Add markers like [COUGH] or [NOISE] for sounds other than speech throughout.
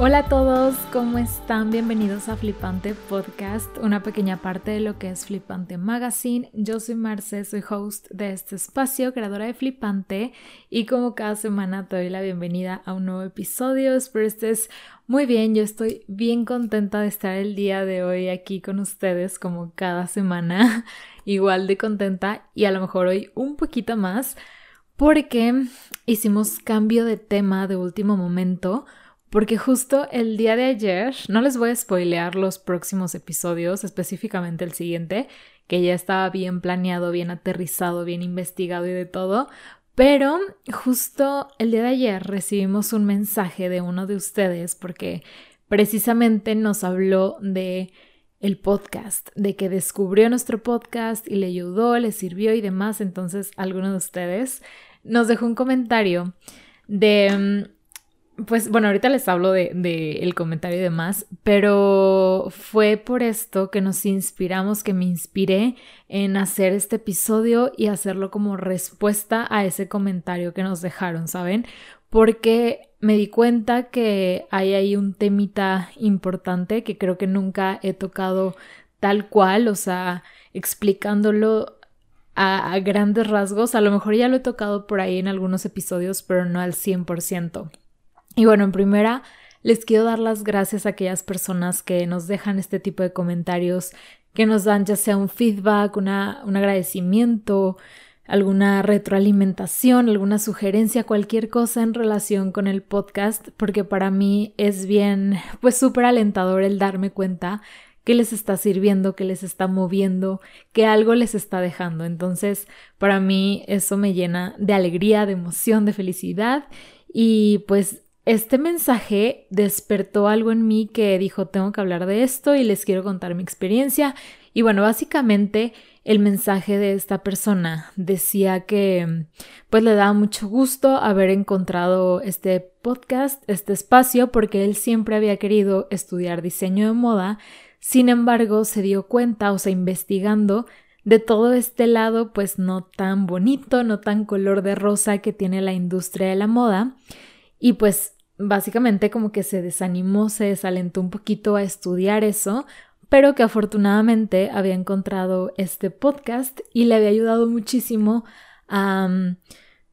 Hola a todos, ¿cómo están? Bienvenidos a Flipante Podcast, una pequeña parte de lo que es Flipante Magazine. Yo soy Marce, soy host de este espacio, creadora de Flipante, y como cada semana te doy la bienvenida a un nuevo episodio. Espero estés muy bien, yo estoy bien contenta de estar el día de hoy aquí con ustedes como cada semana, [LAUGHS] igual de contenta y a lo mejor hoy un poquito más porque hicimos cambio de tema de último momento porque justo el día de ayer, no les voy a spoilear los próximos episodios, específicamente el siguiente, que ya estaba bien planeado, bien aterrizado, bien investigado y de todo, pero justo el día de ayer recibimos un mensaje de uno de ustedes porque precisamente nos habló de el podcast, de que descubrió nuestro podcast y le ayudó, le sirvió y demás. Entonces, alguno de ustedes nos dejó un comentario de mm, pues bueno, ahorita les hablo de, de, el comentario y demás, pero fue por esto que nos inspiramos, que me inspiré en hacer este episodio y hacerlo como respuesta a ese comentario que nos dejaron, ¿saben? Porque me di cuenta que hay ahí un temita importante que creo que nunca he tocado tal cual, o sea, explicándolo a, a grandes rasgos. A lo mejor ya lo he tocado por ahí en algunos episodios, pero no al 100%. Y bueno, en primera, les quiero dar las gracias a aquellas personas que nos dejan este tipo de comentarios, que nos dan ya sea un feedback, una, un agradecimiento, alguna retroalimentación, alguna sugerencia, cualquier cosa en relación con el podcast, porque para mí es bien, pues súper alentador el darme cuenta que les está sirviendo, que les está moviendo, que algo les está dejando. Entonces, para mí eso me llena de alegría, de emoción, de felicidad y pues este mensaje despertó algo en mí que dijo, tengo que hablar de esto y les quiero contar mi experiencia. Y bueno, básicamente el mensaje de esta persona decía que pues le daba mucho gusto haber encontrado este podcast, este espacio, porque él siempre había querido estudiar diseño de moda. Sin embargo, se dio cuenta, o sea, investigando de todo este lado pues no tan bonito, no tan color de rosa que tiene la industria de la moda. Y pues básicamente como que se desanimó, se desalentó un poquito a estudiar eso, pero que afortunadamente había encontrado este podcast y le había ayudado muchísimo a mm,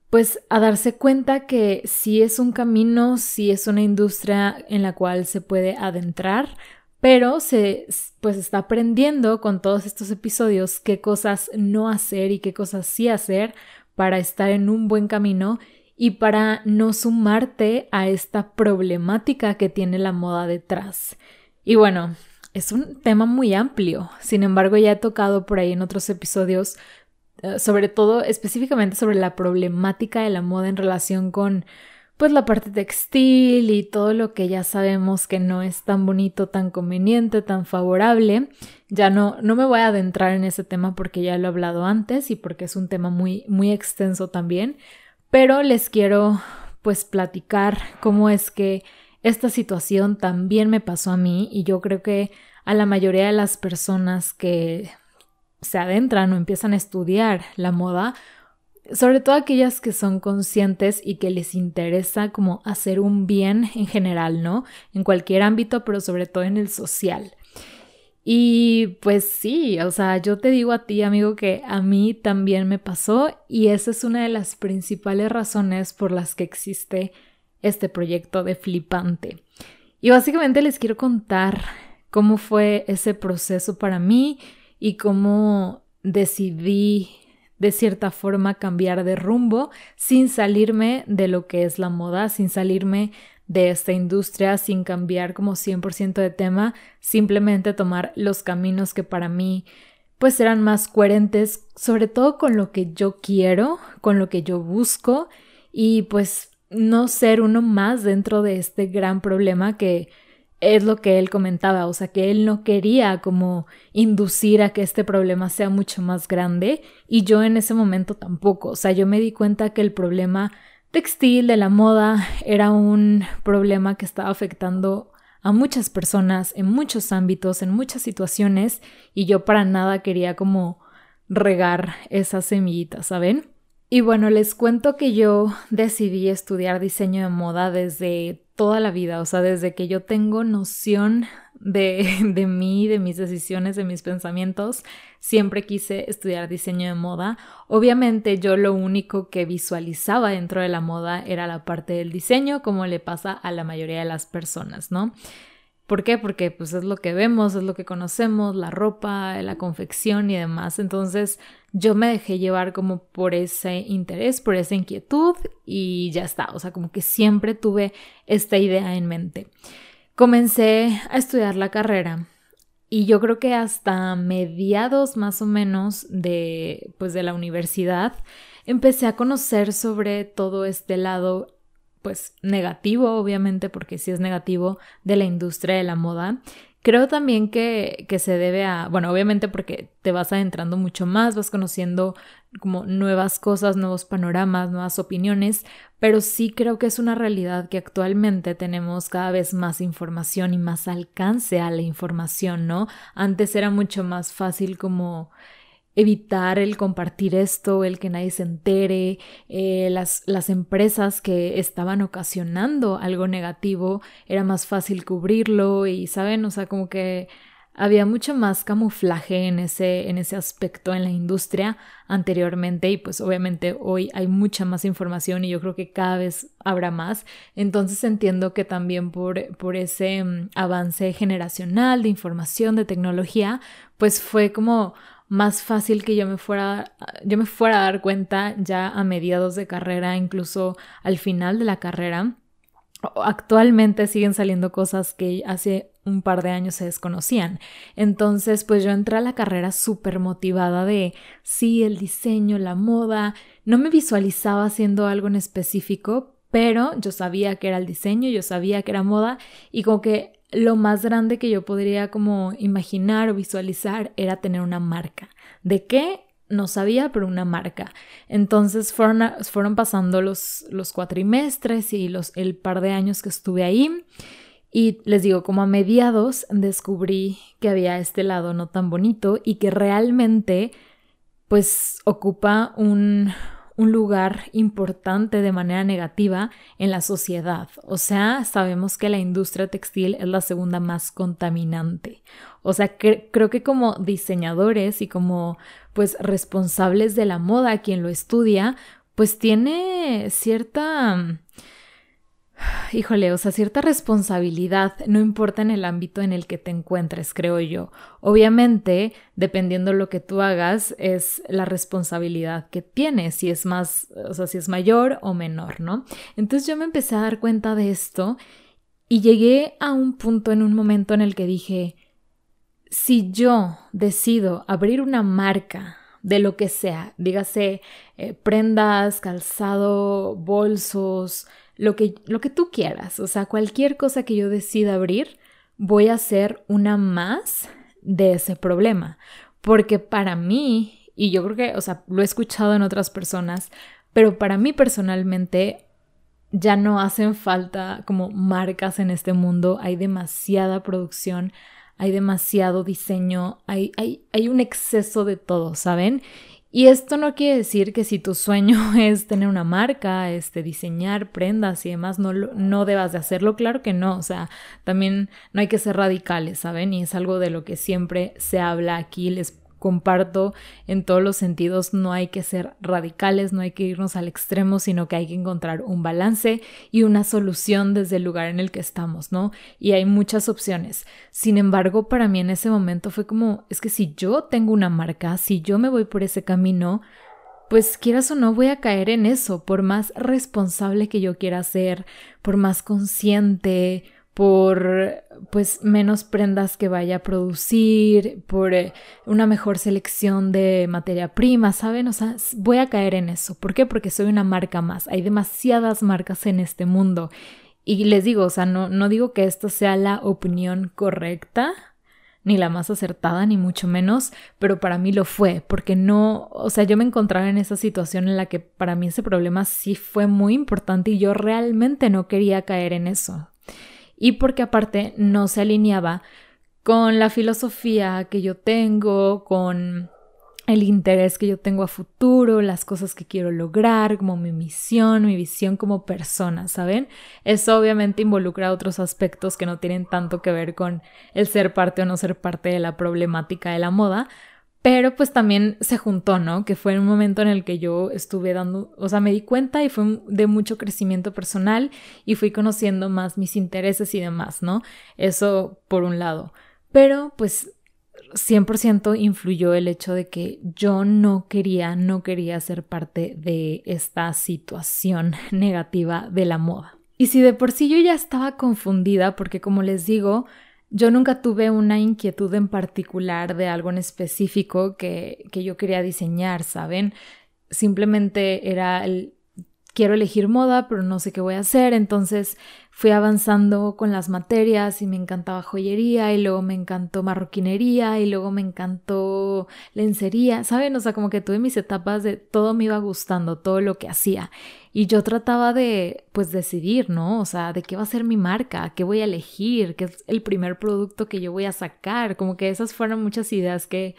pues a darse cuenta que sí es un camino, sí es una industria en la cual se puede adentrar, pero se pues está aprendiendo con todos estos episodios qué cosas no hacer y qué cosas sí hacer para estar en un buen camino y para no sumarte a esta problemática que tiene la moda detrás. Y bueno, es un tema muy amplio, sin embargo ya he tocado por ahí en otros episodios, eh, sobre todo específicamente sobre la problemática de la moda en relación con pues la parte textil y todo lo que ya sabemos que no es tan bonito, tan conveniente, tan favorable. Ya no, no me voy a adentrar en ese tema porque ya lo he hablado antes y porque es un tema muy, muy extenso también pero les quiero pues platicar cómo es que esta situación también me pasó a mí y yo creo que a la mayoría de las personas que se adentran o empiezan a estudiar la moda, sobre todo aquellas que son conscientes y que les interesa como hacer un bien en general, ¿no? En cualquier ámbito, pero sobre todo en el social. Y pues sí, o sea, yo te digo a ti, amigo, que a mí también me pasó y esa es una de las principales razones por las que existe este proyecto de Flipante. Y básicamente les quiero contar cómo fue ese proceso para mí y cómo decidí de cierta forma cambiar de rumbo sin salirme de lo que es la moda, sin salirme de esta industria sin cambiar como 100% de tema, simplemente tomar los caminos que para mí pues eran más coherentes, sobre todo con lo que yo quiero, con lo que yo busco y pues no ser uno más dentro de este gran problema que es lo que él comentaba, o sea, que él no quería como inducir a que este problema sea mucho más grande y yo en ese momento tampoco, o sea, yo me di cuenta que el problema textil, de la moda, era un problema que estaba afectando a muchas personas en muchos ámbitos, en muchas situaciones, y yo para nada quería como regar esas semillitas, ¿saben? Y bueno, les cuento que yo decidí estudiar diseño de moda desde toda la vida, o sea, desde que yo tengo noción de, [LAUGHS] de mí, de mis decisiones, de mis pensamientos, siempre quise estudiar diseño de moda. Obviamente yo lo único que visualizaba dentro de la moda era la parte del diseño, como le pasa a la mayoría de las personas, ¿no? ¿Por qué? Porque pues es lo que vemos, es lo que conocemos, la ropa, la confección y demás. Entonces yo me dejé llevar como por ese interés, por esa inquietud y ya está. O sea, como que siempre tuve esta idea en mente. Comencé a estudiar la carrera y yo creo que hasta mediados más o menos de pues de la universidad empecé a conocer sobre todo este lado pues negativo, obviamente, porque sí es negativo de la industria de la moda. Creo también que, que, se debe a, bueno, obviamente porque te vas adentrando mucho más, vas conociendo como nuevas cosas, nuevos panoramas, nuevas opiniones, pero sí creo que es una realidad que actualmente tenemos cada vez más información y más alcance a la información, ¿no? Antes era mucho más fácil como evitar el compartir esto, el que nadie se entere, eh, las, las empresas que estaban ocasionando algo negativo, era más fácil cubrirlo y, ¿saben? O sea, como que había mucho más camuflaje en ese, en ese aspecto en la industria anteriormente y pues obviamente hoy hay mucha más información y yo creo que cada vez habrá más. Entonces entiendo que también por, por ese mm, avance generacional de información, de tecnología, pues fue como más fácil que yo me fuera, yo me fuera a dar cuenta ya a mediados de carrera, incluso al final de la carrera. Actualmente siguen saliendo cosas que hace un par de años se desconocían. Entonces, pues yo entré a la carrera súper motivada de, sí, el diseño, la moda. No me visualizaba haciendo algo en específico, pero yo sabía que era el diseño, yo sabía que era moda y como que lo más grande que yo podría como imaginar o visualizar era tener una marca. ¿De qué? No sabía, pero una marca. Entonces fueron, fueron pasando los, los cuatrimestres y los, el par de años que estuve ahí. Y les digo, como a mediados descubrí que había este lado no tan bonito y que realmente pues ocupa un, un lugar importante de manera negativa en la sociedad. O sea, sabemos que la industria textil es la segunda más contaminante. O sea, creo que como diseñadores y como pues responsables de la moda, quien lo estudia, pues tiene cierta híjole, o sea, cierta responsabilidad, no importa en el ámbito en el que te encuentres, creo yo. Obviamente, dependiendo lo que tú hagas, es la responsabilidad que tienes, si es más, o sea, si es mayor o menor, ¿no? Entonces yo me empecé a dar cuenta de esto y llegué a un punto en un momento en el que dije, si yo decido abrir una marca de lo que sea, dígase eh, prendas, calzado, bolsos, lo que, lo que tú quieras, o sea, cualquier cosa que yo decida abrir, voy a hacer una más de ese problema. Porque para mí, y yo creo que, o sea, lo he escuchado en otras personas, pero para mí personalmente ya no hacen falta como marcas en este mundo, hay demasiada producción, hay demasiado diseño, hay, hay, hay un exceso de todo, ¿saben? Y esto no quiere decir que si tu sueño [LAUGHS] es tener una marca, este, diseñar prendas y demás, no, no debas de hacerlo. Claro que no, o sea, también no hay que ser radicales, ¿saben? Y es algo de lo que siempre se habla aquí. Les comparto en todos los sentidos, no hay que ser radicales, no hay que irnos al extremo, sino que hay que encontrar un balance y una solución desde el lugar en el que estamos, ¿no? Y hay muchas opciones. Sin embargo, para mí en ese momento fue como, es que si yo tengo una marca, si yo me voy por ese camino, pues quieras o no voy a caer en eso, por más responsable que yo quiera ser, por más consciente, por pues menos prendas que vaya a producir, por eh, una mejor selección de materia prima, ¿saben? O sea, voy a caer en eso. ¿Por qué? Porque soy una marca más. Hay demasiadas marcas en este mundo. Y les digo, o sea, no, no digo que esto sea la opinión correcta, ni la más acertada, ni mucho menos, pero para mí lo fue, porque no, o sea, yo me encontraba en esa situación en la que para mí ese problema sí fue muy importante y yo realmente no quería caer en eso y porque aparte no se alineaba con la filosofía que yo tengo, con el interés que yo tengo a futuro, las cosas que quiero lograr, como mi misión, mi visión como persona, ¿saben? Eso obviamente involucra otros aspectos que no tienen tanto que ver con el ser parte o no ser parte de la problemática de la moda, pero pues también se juntó, ¿no? Que fue un momento en el que yo estuve dando, o sea, me di cuenta y fue de mucho crecimiento personal y fui conociendo más mis intereses y demás, ¿no? Eso por un lado. Pero pues 100% influyó el hecho de que yo no quería, no quería ser parte de esta situación [LAUGHS] negativa de la moda. Y si de por sí yo ya estaba confundida, porque como les digo, yo nunca tuve una inquietud en particular de algo en específico que, que yo quería diseñar, ¿saben? Simplemente era el quiero elegir moda, pero no sé qué voy a hacer, entonces fui avanzando con las materias y me encantaba joyería y luego me encantó marroquinería y luego me encantó lencería, ¿saben? O sea, como que tuve mis etapas de todo me iba gustando, todo lo que hacía. Y yo trataba de, pues, decidir, ¿no? O sea, de qué va a ser mi marca, qué voy a elegir, qué es el primer producto que yo voy a sacar. Como que esas fueron muchas ideas que,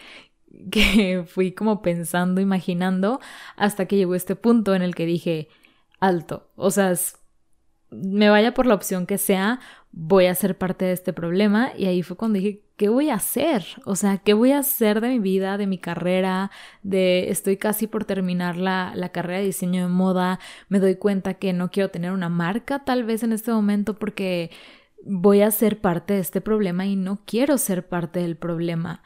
que fui como pensando, imaginando, hasta que llegó este punto en el que dije, alto. O sea, me vaya por la opción que sea, voy a ser parte de este problema. Y ahí fue cuando dije, ¿qué voy a hacer? O sea, ¿qué voy a hacer de mi vida, de mi carrera? De estoy casi por terminar la, la carrera de diseño de moda. Me doy cuenta que no quiero tener una marca tal vez en este momento porque voy a ser parte de este problema y no quiero ser parte del problema.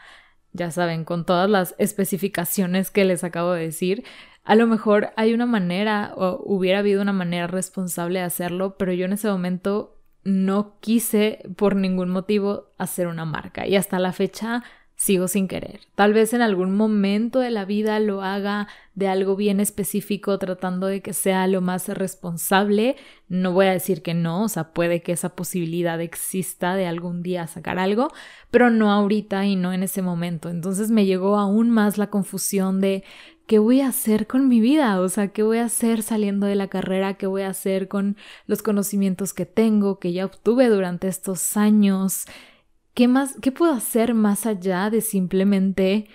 Ya saben, con todas las especificaciones que les acabo de decir, a lo mejor hay una manera o hubiera habido una manera responsable de hacerlo, pero yo en ese momento no quise por ningún motivo hacer una marca. Y hasta la fecha sigo sin querer. Tal vez en algún momento de la vida lo haga de algo bien específico tratando de que sea lo más responsable. No voy a decir que no, o sea, puede que esa posibilidad exista de algún día sacar algo, pero no ahorita y no en ese momento. Entonces me llegó aún más la confusión de ¿qué voy a hacer con mi vida? O sea, ¿qué voy a hacer saliendo de la carrera? ¿Qué voy a hacer con los conocimientos que tengo, que ya obtuve durante estos años? ¿Qué más, qué puedo hacer más allá de simplemente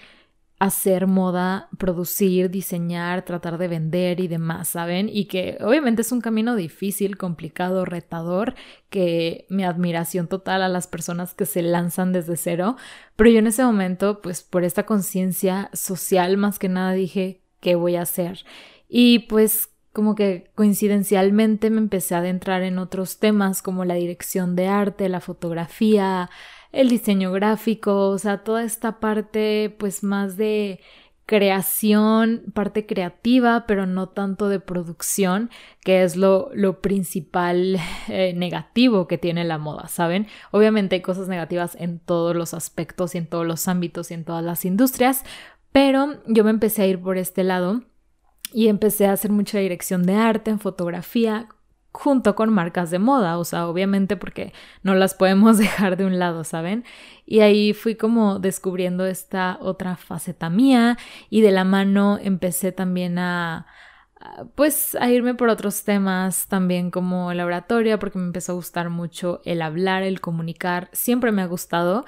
hacer moda, producir, diseñar, tratar de vender y demás, ¿saben? Y que obviamente es un camino difícil, complicado, retador, que mi admiración total a las personas que se lanzan desde cero, pero yo en ese momento, pues por esta conciencia social más que nada dije, ¿qué voy a hacer? Y pues como que coincidencialmente me empecé a adentrar en otros temas como la dirección de arte, la fotografía, el diseño gráfico, o sea, toda esta parte pues más de creación, parte creativa, pero no tanto de producción, que es lo, lo principal eh, negativo que tiene la moda, ¿saben? Obviamente hay cosas negativas en todos los aspectos y en todos los ámbitos y en todas las industrias, pero yo me empecé a ir por este lado y empecé a hacer mucha dirección de arte en fotografía, junto con marcas de moda, o sea, obviamente porque no las podemos [LAUGHS] dejar de un lado, ¿saben? Y ahí fui como descubriendo esta otra faceta mía y de la mano empecé también a, pues a irme por otros temas también como la oratoria porque me empezó a gustar mucho el hablar, el comunicar, siempre me ha gustado,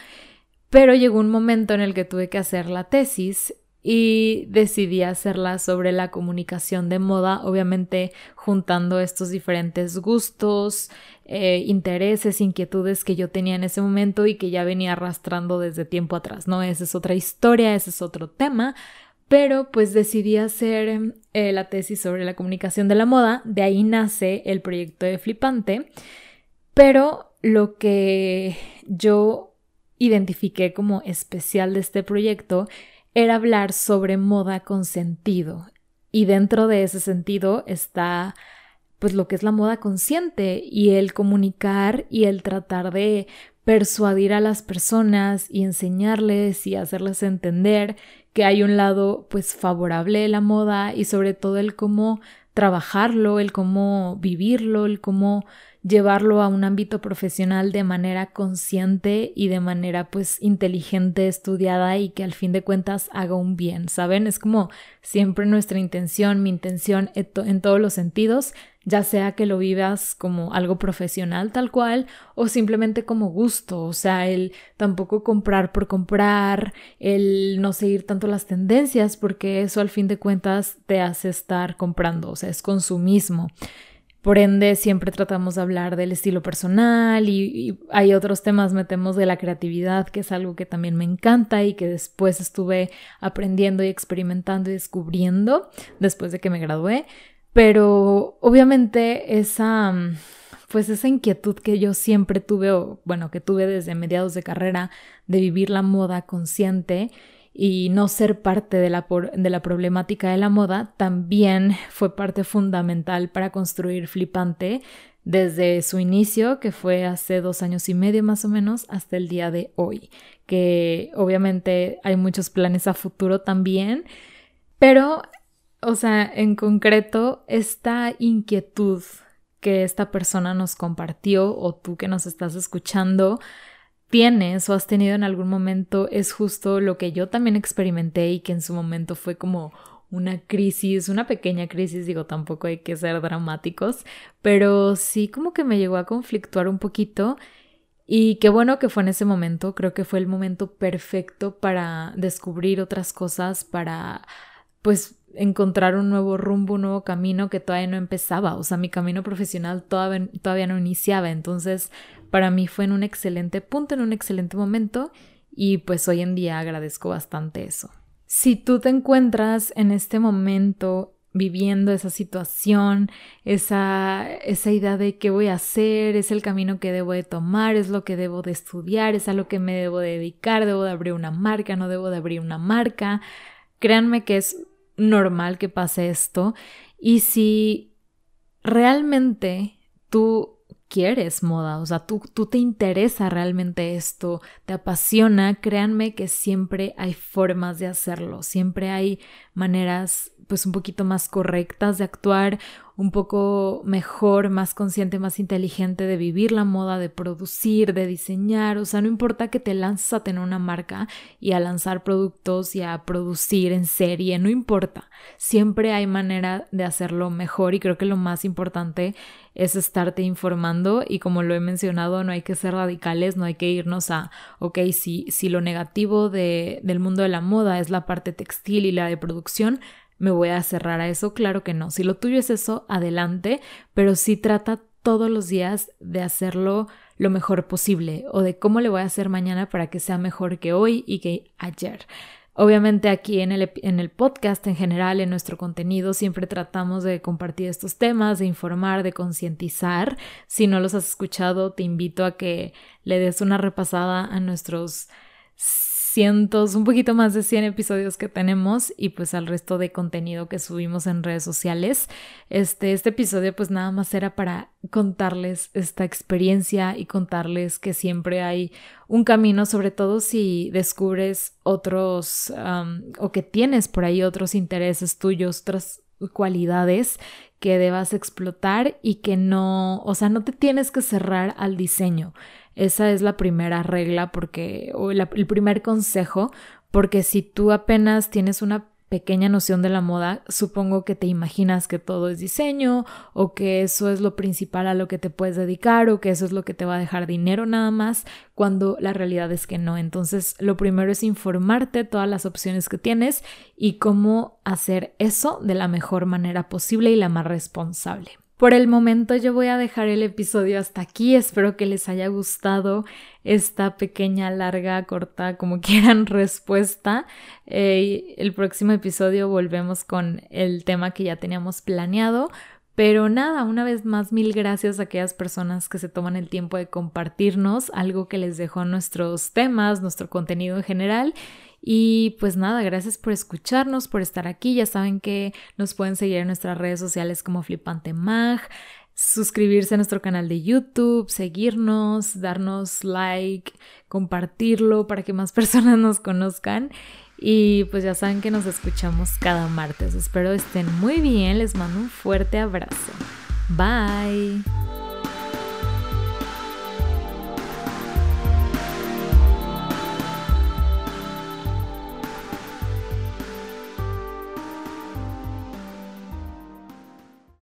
pero llegó un momento en el que tuve que hacer la tesis y decidí hacerla sobre la comunicación de moda, obviamente juntando estos diferentes gustos, eh, intereses, inquietudes que yo tenía en ese momento y que ya venía arrastrando desde tiempo atrás, ¿no? Esa es otra historia, ese es otro tema, pero pues decidí hacer eh, la tesis sobre la comunicación de la moda, de ahí nace el proyecto de Flipante, pero lo que yo identifiqué como especial de este proyecto era hablar sobre moda con sentido. Y dentro de ese sentido está pues lo que es la moda consciente y el comunicar y el tratar de persuadir a las personas y enseñarles y hacerles entender que hay un lado pues favorable de la moda y sobre todo el cómo trabajarlo, el cómo vivirlo, el cómo llevarlo a un ámbito profesional de manera consciente y de manera pues inteligente, estudiada y que al fin de cuentas haga un bien, ¿saben? Es como siempre nuestra intención, mi intención en todos los sentidos, ya sea que lo vivas como algo profesional tal cual o simplemente como gusto, o sea, el tampoco comprar por comprar, el no seguir tanto las tendencias porque eso al fin de cuentas te hace estar comprando, o sea, es consumismo. Por ende, siempre tratamos de hablar del estilo personal y, hay otros temas, metemos de la creatividad, que es algo que también me encanta y que después estuve aprendiendo y experimentando y descubriendo después de que me gradué. Pero obviamente esa, pues esa inquietud que yo siempre tuve, o bueno, que tuve desde mediados de carrera, de vivir la moda consciente, y no ser parte de la, de la problemática de la moda también fue parte fundamental para construir Flipante desde su inicio, que fue hace dos años y medio más o menos, hasta el día de hoy, que obviamente hay muchos planes a futuro también, pero, o sea, en concreto, esta inquietud que esta persona nos compartió o tú que nos estás escuchando, tienes o has tenido en algún momento es justo lo que yo también experimenté y que en su momento fue como una crisis, una pequeña crisis, digo, tampoco hay que ser dramáticos, pero sí como que me llegó a conflictuar un poquito y qué bueno que fue en ese momento, creo que fue el momento perfecto para descubrir otras cosas, para pues encontrar un nuevo rumbo, un nuevo camino que todavía no empezaba, o sea, mi camino profesional todavía, todavía no iniciaba, entonces para mí fue en un excelente punto, en un excelente momento y pues hoy en día agradezco bastante eso. Si tú te encuentras en este momento viviendo esa situación, esa, esa idea de qué voy a hacer, es el camino que debo de tomar, es lo que debo de estudiar, es a lo que me debo de dedicar, debo de abrir una marca, no debo de abrir una marca. Créanme que es normal que pase esto. Y si realmente tú quieres moda, o sea, tú, tú te interesa realmente esto, te apasiona, créanme que siempre hay formas de hacerlo, siempre hay maneras pues un poquito más correctas de actuar, un poco mejor, más consciente, más inteligente de vivir la moda, de producir, de diseñar, o sea, no importa que te lances a tener una marca y a lanzar productos y a producir en serie, no importa, siempre hay manera de hacerlo mejor y creo que lo más importante es estarte informando y como lo he mencionado, no hay que ser radicales, no hay que irnos a, ok, si, si lo negativo de, del mundo de la moda es la parte textil y la de producción, me voy a cerrar a eso, claro que no. Si lo tuyo es eso, adelante, pero sí trata todos los días de hacerlo lo mejor posible o de cómo le voy a hacer mañana para que sea mejor que hoy y que ayer. Obviamente aquí en el, en el podcast en general, en nuestro contenido, siempre tratamos de compartir estos temas, de informar, de concientizar. Si no los has escuchado, te invito a que le des una repasada a nuestros un poquito más de 100 episodios que tenemos y pues al resto de contenido que subimos en redes sociales. Este, este episodio pues nada más era para contarles esta experiencia y contarles que siempre hay un camino, sobre todo si descubres otros o que tienes por ahí otros intereses tuyos, otras cualidades que debas explotar y que no, o sea, no te tienes que cerrar al diseño. Esa es la primera regla porque, o el primer consejo, porque si tú apenas tienes una pequeña noción de la moda, supongo que te imaginas que todo es diseño o que eso es lo principal a lo que te puedes dedicar o que eso es lo que te va a dejar dinero nada más, cuando la realidad es que no. Entonces, lo primero es informarte todas las opciones que tienes y cómo hacer eso de la mejor manera posible y la más responsable. Por el momento yo voy a dejar el episodio hasta aquí. Espero que les haya gustado esta pequeña, larga, corta, como [LAUGHS] quieran, respuesta. Eh, el próximo episodio volvemos con el tema que ya teníamos planeado. Pero nada, una vez más, mil gracias a aquellas personas que se toman el tiempo de compartirnos algo que les dejó nuestros temas, nuestro contenido en general. Y pues nada, gracias por escucharnos, por estar aquí. Ya saben que nos pueden seguir en nuestras redes sociales como Flipante Mag, suscribirse a nuestro canal de YouTube, seguirnos, darnos like, compartirlo para que más [LAUGHS] personas nos conozcan. Y pues ya saben que nos escuchamos cada martes. Espero estén muy bien. Les mando un fuerte abrazo. Bye.